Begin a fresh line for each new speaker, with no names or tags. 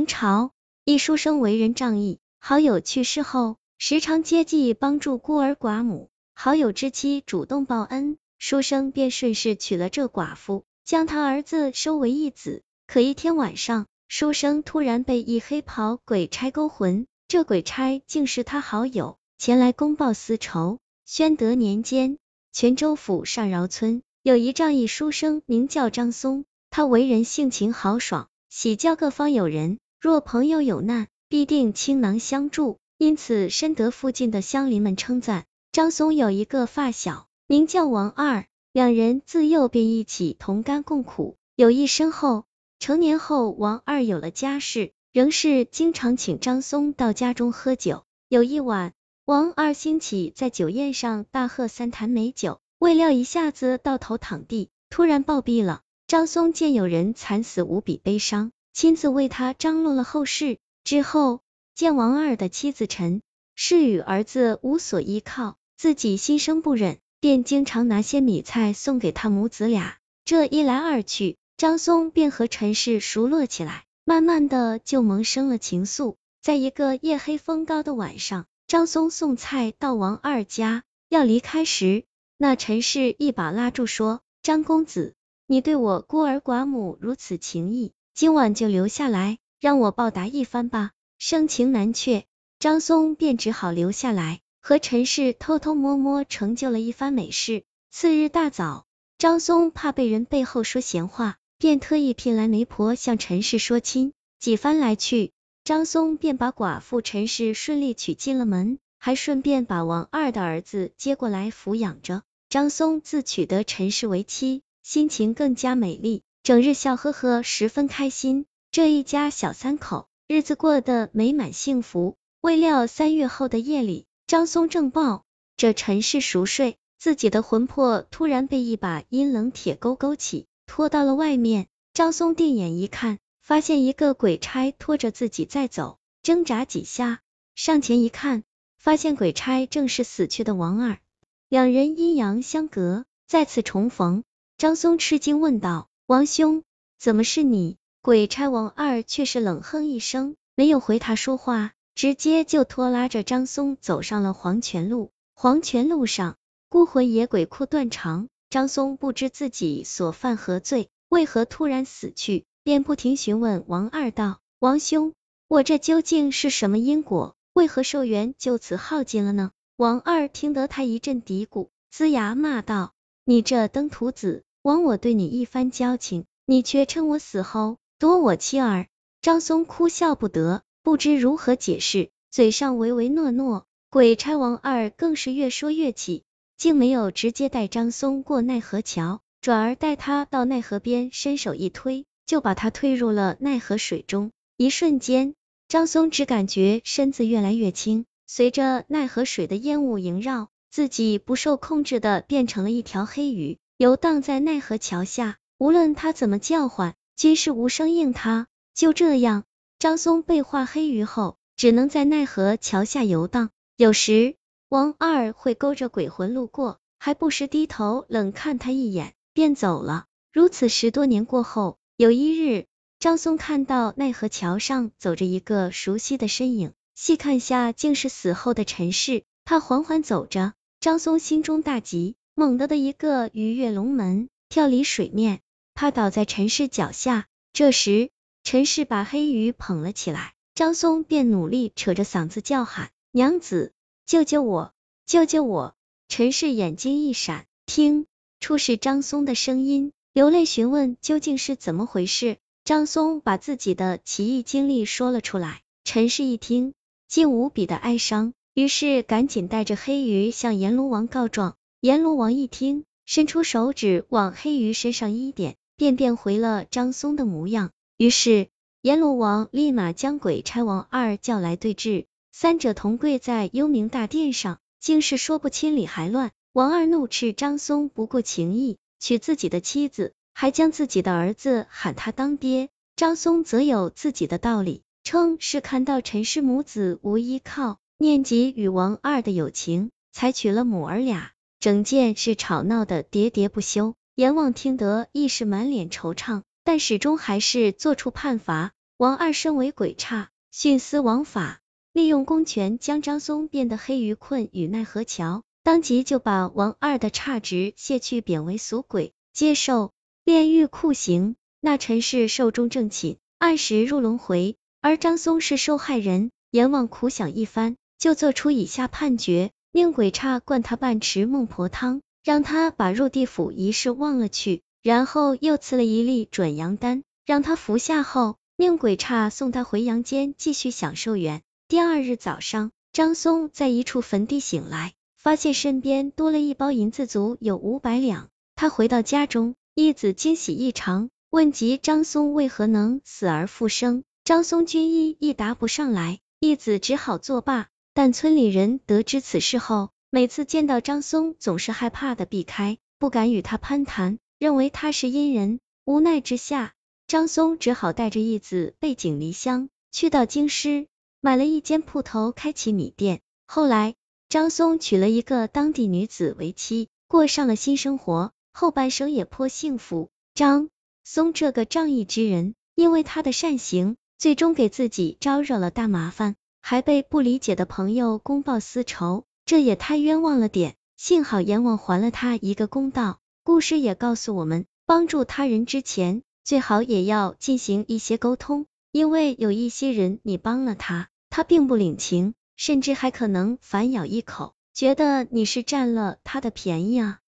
明朝，一书生为人仗义，好友去世后，时常接济帮助孤儿寡母。好友之妻主动报恩，书生便顺势娶了这寡妇，将他儿子收为义子。可一天晚上，书生突然被一黑袍鬼差勾魂，这鬼差竟是他好友，前来公报私仇。宣德年间，泉州府上饶村有一仗义书生，名叫张松，他为人性情豪爽，喜教各方友人。若朋友有难，必定倾囊相助，因此深得附近的乡邻们称赞。张松有一个发小，名叫王二，两人自幼便一起同甘共苦，友谊深厚。成年后，王二有了家室，仍是经常请张松到家中喝酒。有一晚，王二兴起在酒宴上大喝三坛美酒，未料一下子倒头躺地，突然暴毙了。张松见有人惨死，无比悲伤。亲自为他张罗了后事，之后见王二的妻子陈氏与儿子无所依靠，自己心生不忍，便经常拿些米菜送给他母子俩。这一来二去，张松便和陈氏熟络起来，慢慢的就萌生了情愫。在一个夜黑风高的晚上，张松送菜到王二家，要离开时，那陈氏一把拉住说：“张公子，你对我孤儿寡母如此情谊。”今晚就留下来，让我报答一番吧。盛情难却，张松便只好留下来，和陈氏偷偷摸摸成就了一番美事。次日大早，张松怕被人背后说闲话，便特意聘来媒婆向陈氏说亲。几番来去，张松便把寡妇陈氏顺利娶进了门，还顺便把王二的儿子接过来抚养着。张松自娶得陈氏为妻，心情更加美丽。整日笑呵呵，十分开心。这一家小三口日子过得美满幸福。未料三月后的夜里，张松正抱着陈氏熟睡，自己的魂魄突然被一把阴冷铁钩勾起，拖到了外面。张松定眼一看，发现一个鬼差拖着自己在走，挣扎几下，上前一看，发现鬼差正是死去的王二。两人阴阳相隔，再次重逢。张松吃惊问道。王兄，怎么是你？鬼差王二却是冷哼一声，没有回他说话，直接就拖拉着张松走上了黄泉路。黄泉路上，孤魂野鬼哭断肠。张松不知自己所犯何罪，为何突然死去，便不停询问王二道：“王兄，我这究竟是什么因果？为何寿元就此耗尽了呢？”王二听得他一阵嘀咕，龇牙骂道：“你这登徒子！”枉我对你一番交情，你却趁我死后夺我妻儿。张松哭笑不得，不知如何解释，嘴上唯唯诺诺。鬼差王二更是越说越气，竟没有直接带张松过奈何桥，转而带他到奈何边，伸手一推，就把他推入了奈何水中。一瞬间，张松只感觉身子越来越轻，随着奈何水的烟雾萦绕，自己不受控制的变成了一条黑鱼。游荡在奈何桥下，无论他怎么叫唤，均是无声应他。就这样，张松被化黑鱼后，只能在奈何桥下游荡。有时，王二会勾着鬼魂路过，还不时低头冷看他一眼，便走了。如此十多年过后，有一日，张松看到奈何桥上走着一个熟悉的身影，细看下，竟是死后的陈氏。他缓缓走着，张松心中大急。猛地的一个鱼跃龙门，跳离水面，趴倒在陈氏脚下。这时，陈氏把黑鱼捧了起来，张松便努力扯着嗓子叫喊：“娘子，救救我，救救我！”陈氏眼睛一闪，听出是张松的声音，流泪询问究竟是怎么回事。张松把自己的奇异经历说了出来，陈氏一听，竟无比的哀伤，于是赶紧带着黑鱼向阎罗王告状。阎罗王一听，伸出手指往黑鱼身上一点，便变回了张松的模样。于是阎罗王立马将鬼差王二叫来对质，三者同跪在幽冥大殿上，竟是说不清理还乱。王二怒斥张松不顾情义，娶自己的妻子，还将自己的儿子喊他当爹。张松则有自己的道理，称是看到陈氏母子无依靠，念及与王二的友情，才娶了母儿俩。整件是吵闹的喋喋不休，阎王听得亦是满脸惆怅，但始终还是做出判罚。王二身为鬼差，徇私枉法，利用公权将张松变得黑于困与奈何桥，当即就把王二的差职卸去，贬为俗鬼，接受炼狱酷刑。那陈氏寿终正寝，按时入轮回，而张松是受害人。阎王苦想一番，就做出以下判决：宁鬼差灌他半池孟婆汤，让他把入地府一事忘了去，然后又赐了一粒转阳丹，让他服下后。宁鬼差送他回阳间继续享受缘。第二日早上，张松在一处坟地醒来，发现身边多了一包银子，足有五百两。他回到家中，义子惊喜异常，问及张松为何能死而复生。张松君一亦答不上来，义子只好作罢。但村里人得知此事后，每次见到张松，总是害怕的避开，不敢与他攀谈，认为他是阴人。无奈之下。张松只好带着义子背井离乡，去到京师，买了一间铺头，开起米店。后来，张松娶了一个当地女子为妻，过上了新生活，后半生也颇幸福。张松这个仗义之人，因为他的善行，最终给自己招惹了大麻烦，还被不理解的朋友公报私仇，这也太冤枉了点。幸好阎王还了他一个公道。故事也告诉我们，帮助他人之前。最好也要进行一些沟通，因为有一些人你帮了他，他并不领情，甚至还可能反咬一口，觉得你是占了他的便宜啊。